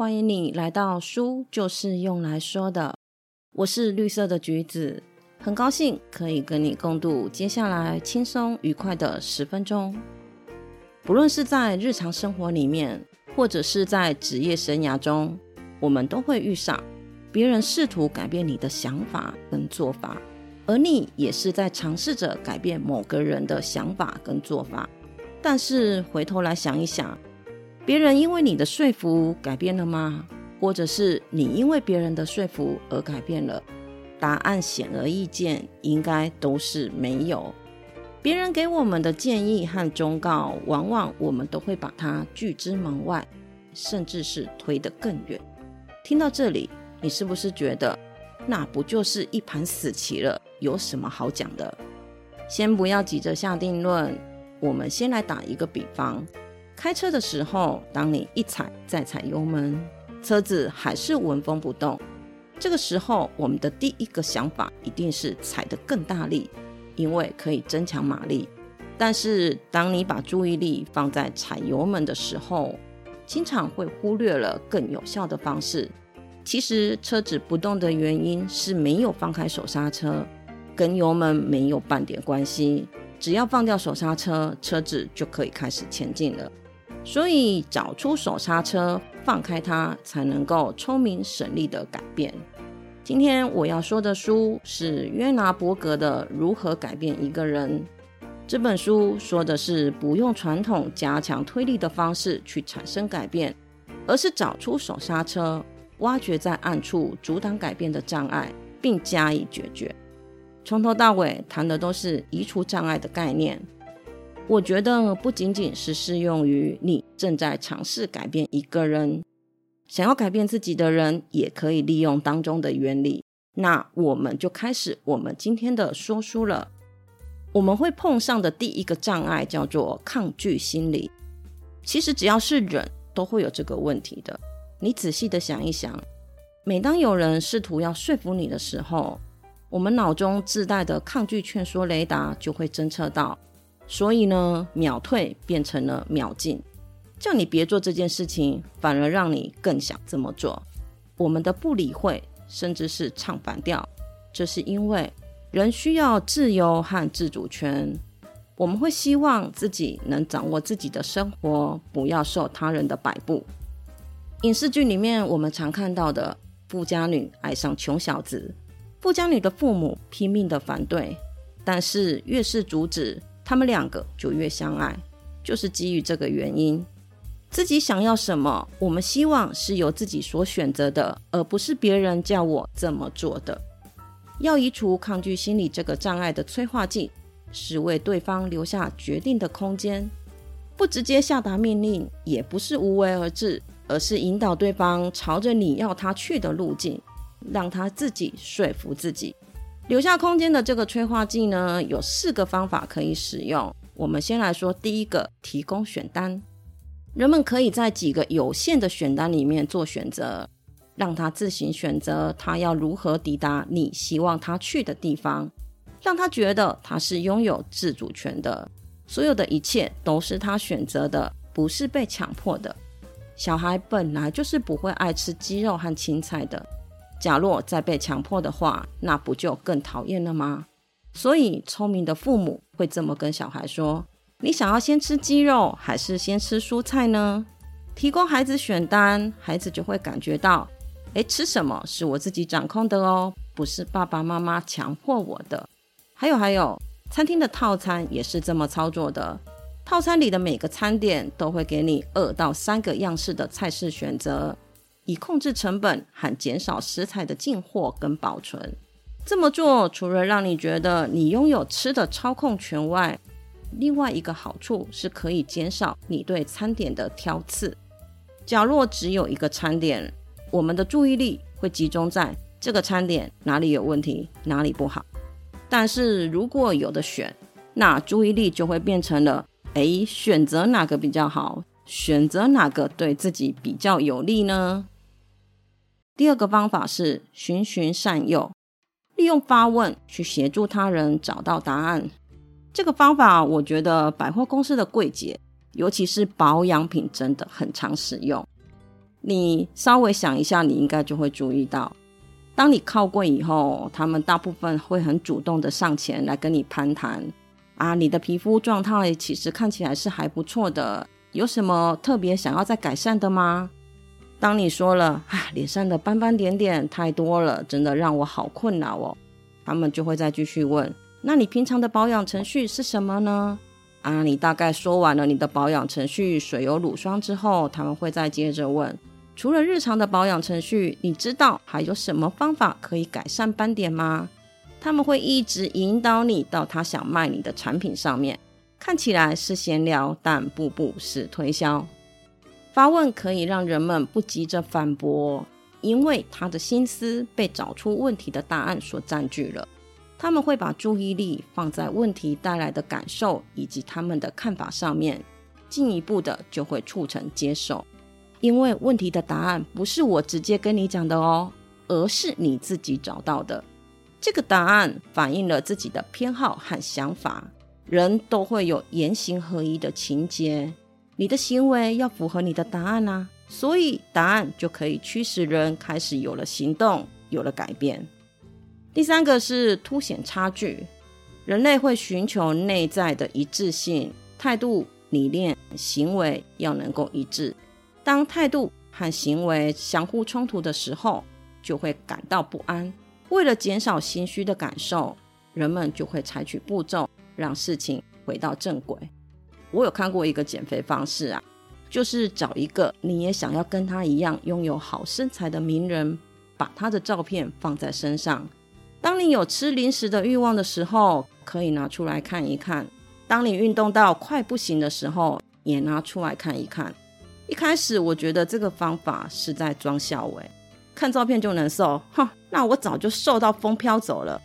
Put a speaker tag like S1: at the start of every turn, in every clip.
S1: 欢迎你来到书就是用来说的。我是绿色的橘子，很高兴可以跟你共度接下来轻松愉快的十分钟。不论是在日常生活里面，或者是在职业生涯中，我们都会遇上别人试图改变你的想法跟做法，而你也是在尝试着改变某个人的想法跟做法。但是回头来想一想，别人因为你的说服改变了吗？或者是你因为别人的说服而改变了？答案显而易见，应该都是没有。别人给我们的建议和忠告，往往我们都会把它拒之门外，甚至是推得更远。听到这里，你是不是觉得那不就是一盘死棋了？有什么好讲的？先不要急着下定论。我们先来打一个比方，开车的时候，当你一踩再踩油门，车子还是纹风不动。这个时候，我们的第一个想法一定是踩得更大力，因为可以增强马力。但是，当你把注意力放在踩油门的时候，经常会忽略了更有效的方式。其实，车子不动的原因是没有放开手刹车，跟油门没有半点关系。只要放掉手刹车，车子就可以开始前进了。所以找出手刹车，放开它，才能够聪明省力的改变。今天我要说的书是约拿伯格的《如何改变一个人》。这本书说的是不用传统加强推力的方式去产生改变，而是找出手刹车，挖掘在暗处阻挡改变的障碍，并加以解决。从头到尾谈的都是移除障碍的概念，我觉得不仅仅是适用于你正在尝试改变一个人，想要改变自己的人也可以利用当中的原理。那我们就开始我们今天的说书了。我们会碰上的第一个障碍叫做抗拒心理。其实只要是人都会有这个问题的。你仔细的想一想，每当有人试图要说服你的时候，我们脑中自带的抗拒劝说雷达就会侦测到，所以呢，秒退变成了秒进，叫你别做这件事情，反而让你更想这么做。我们的不理会，甚至是唱反调，这是因为人需要自由和自主权。我们会希望自己能掌握自己的生活，不要受他人的摆布。影视剧里面我们常看到的富家女爱上穷小子。富家女的父母拼命的反对，但是越是阻止，他们两个就越相爱，就是基于这个原因。自己想要什么，我们希望是由自己所选择的，而不是别人叫我这么做的。要移除抗拒心理这个障碍的催化剂，是为对方留下决定的空间，不直接下达命令，也不是无为而治，而是引导对方朝着你要他去的路径。让他自己说服自己，留下空间的这个催化剂呢，有四个方法可以使用。我们先来说第一个，提供选单。人们可以在几个有限的选单里面做选择，让他自行选择他要如何抵达你希望他去的地方，让他觉得他是拥有自主权的，所有的一切都是他选择的，不是被强迫的。小孩本来就是不会爱吃鸡肉和青菜的。假若再被强迫的话，那不就更讨厌了吗？所以，聪明的父母会这么跟小孩说：“你想要先吃鸡肉，还是先吃蔬菜呢？”提供孩子选单，孩子就会感觉到：“诶，吃什么是我自己掌控的哦，不是爸爸妈妈强迫我的。”还有还有，餐厅的套餐也是这么操作的。套餐里的每个餐点都会给你二到三个样式的菜式选择。以控制成本和减少食材的进货跟保存。这么做除了让你觉得你拥有吃的操控权外，另外一个好处是可以减少你对餐点的挑刺。假若只有一个餐点，我们的注意力会集中在这个餐点哪里有问题，哪里不好。但是如果有的选，那注意力就会变成了：诶，选择哪个比较好？选择哪个对自己比较有利呢？第二个方法是循循善诱，利用发问去协助他人找到答案。这个方法，我觉得百货公司的柜姐，尤其是保养品，真的很常使用。你稍微想一下，你应该就会注意到，当你靠柜以后，他们大部分会很主动的上前来跟你攀谈。啊，你的皮肤状态其实看起来是还不错的，有什么特别想要再改善的吗？当你说了啊，脸上的斑斑点点太多了，真的让我好困扰哦。他们就会再继续问，那你平常的保养程序是什么呢？啊，你大概说完了你的保养程序，水油乳霜之后，他们会再接着问，除了日常的保养程序，你知道还有什么方法可以改善斑点吗？他们会一直引导你到他想卖你的产品上面，看起来是闲聊，但步步是推销。发问可以让人们不急着反驳，因为他的心思被找出问题的答案所占据了。他们会把注意力放在问题带来的感受以及他们的看法上面，进一步的就会促成接受，因为问题的答案不是我直接跟你讲的哦，而是你自己找到的。这个答案反映了自己的偏好和想法。人都会有言行合一的情节，你的行为要符合你的答案啊，所以答案就可以驱使人开始有了行动，有了改变。第三个是凸显差距，人类会寻求内在的一致性，态度、理念、行为要能够一致。当态度和行为相互冲突的时候，就会感到不安。为了减少心虚的感受，人们就会采取步骤，让事情回到正轨。我有看过一个减肥方式啊，就是找一个你也想要跟他一样拥有好身材的名人，把他的照片放在身上。当你有吃零食的欲望的时候，可以拿出来看一看；当你运动到快不行的时候，也拿出来看一看。一开始我觉得这个方法是在装笑伟。看照片就能瘦，哼，那我早就瘦到风飘走了。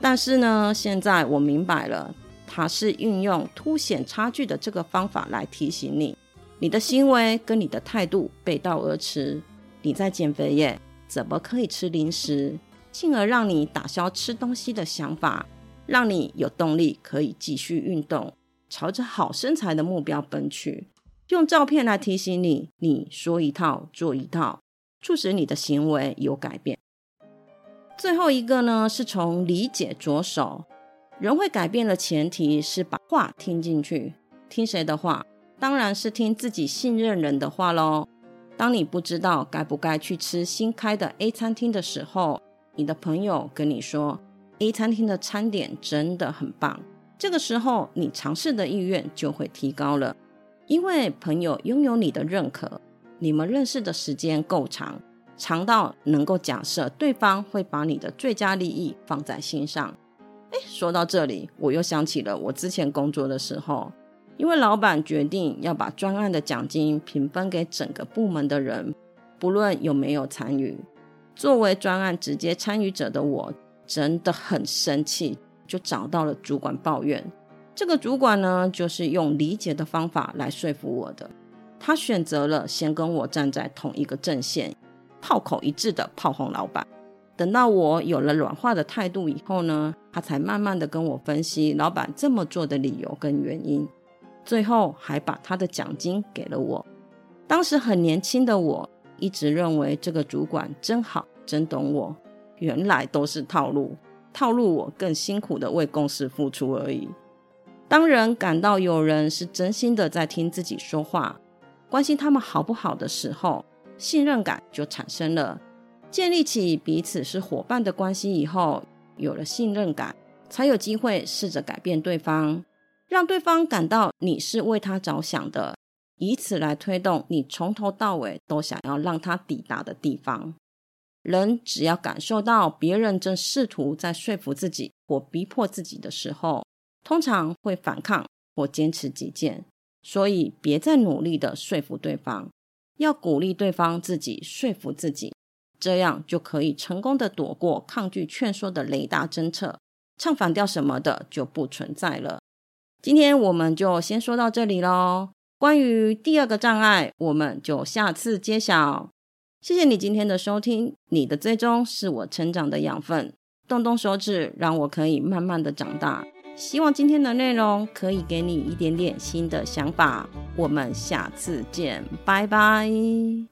S1: 但是呢，现在我明白了，它是运用凸显差距的这个方法来提醒你，你的行为跟你的态度背道而驰。你在减肥耶，怎么可以吃零食？进而让你打消吃东西的想法，让你有动力可以继续运动，朝着好身材的目标奔去。用照片来提醒你，你说一套做一套。促使你的行为有改变。最后一个呢，是从理解着手。人会改变的前提是把话听进去。听谁的话？当然是听自己信任人的话喽。当你不知道该不该去吃新开的 A 餐厅的时候，你的朋友跟你说 A 餐厅的餐点真的很棒，这个时候你尝试的意愿就会提高了，因为朋友拥有你的认可。你们认识的时间够长，长到能够假设对方会把你的最佳利益放在心上。哎，说到这里，我又想起了我之前工作的时候，因为老板决定要把专案的奖金平分给整个部门的人，不论有没有参与。作为专案直接参与者的我，真的很生气，就找到了主管抱怨。这个主管呢，就是用理解的方法来说服我的。他选择了先跟我站在同一个阵线，炮口一致的炮轰老板。等到我有了软化的态度以后呢，他才慢慢的跟我分析老板这么做的理由跟原因，最后还把他的奖金给了我。当时很年轻的我，一直认为这个主管真好，真懂我。原来都是套路，套路我更辛苦的为公司付出而已。当人感到有人是真心的在听自己说话。关心他们好不好的时候，信任感就产生了。建立起彼此是伙伴的关系以后，有了信任感，才有机会试着改变对方，让对方感到你是为他着想的，以此来推动你从头到尾都想要让他抵达的地方。人只要感受到别人正试图在说服自己或逼迫自己的时候，通常会反抗或坚持己见。所以，别再努力的说服对方，要鼓励对方自己说服自己，这样就可以成功的躲过抗拒劝说的雷达侦测，唱反调什么的就不存在了。今天我们就先说到这里喽。关于第二个障碍，我们就下次揭晓。谢谢你今天的收听，你的追踪是我成长的养分，动动手指，让我可以慢慢的长大。希望今天的内容可以给你一点点新的想法。我们下次见，拜拜。